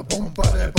Der Bumper, der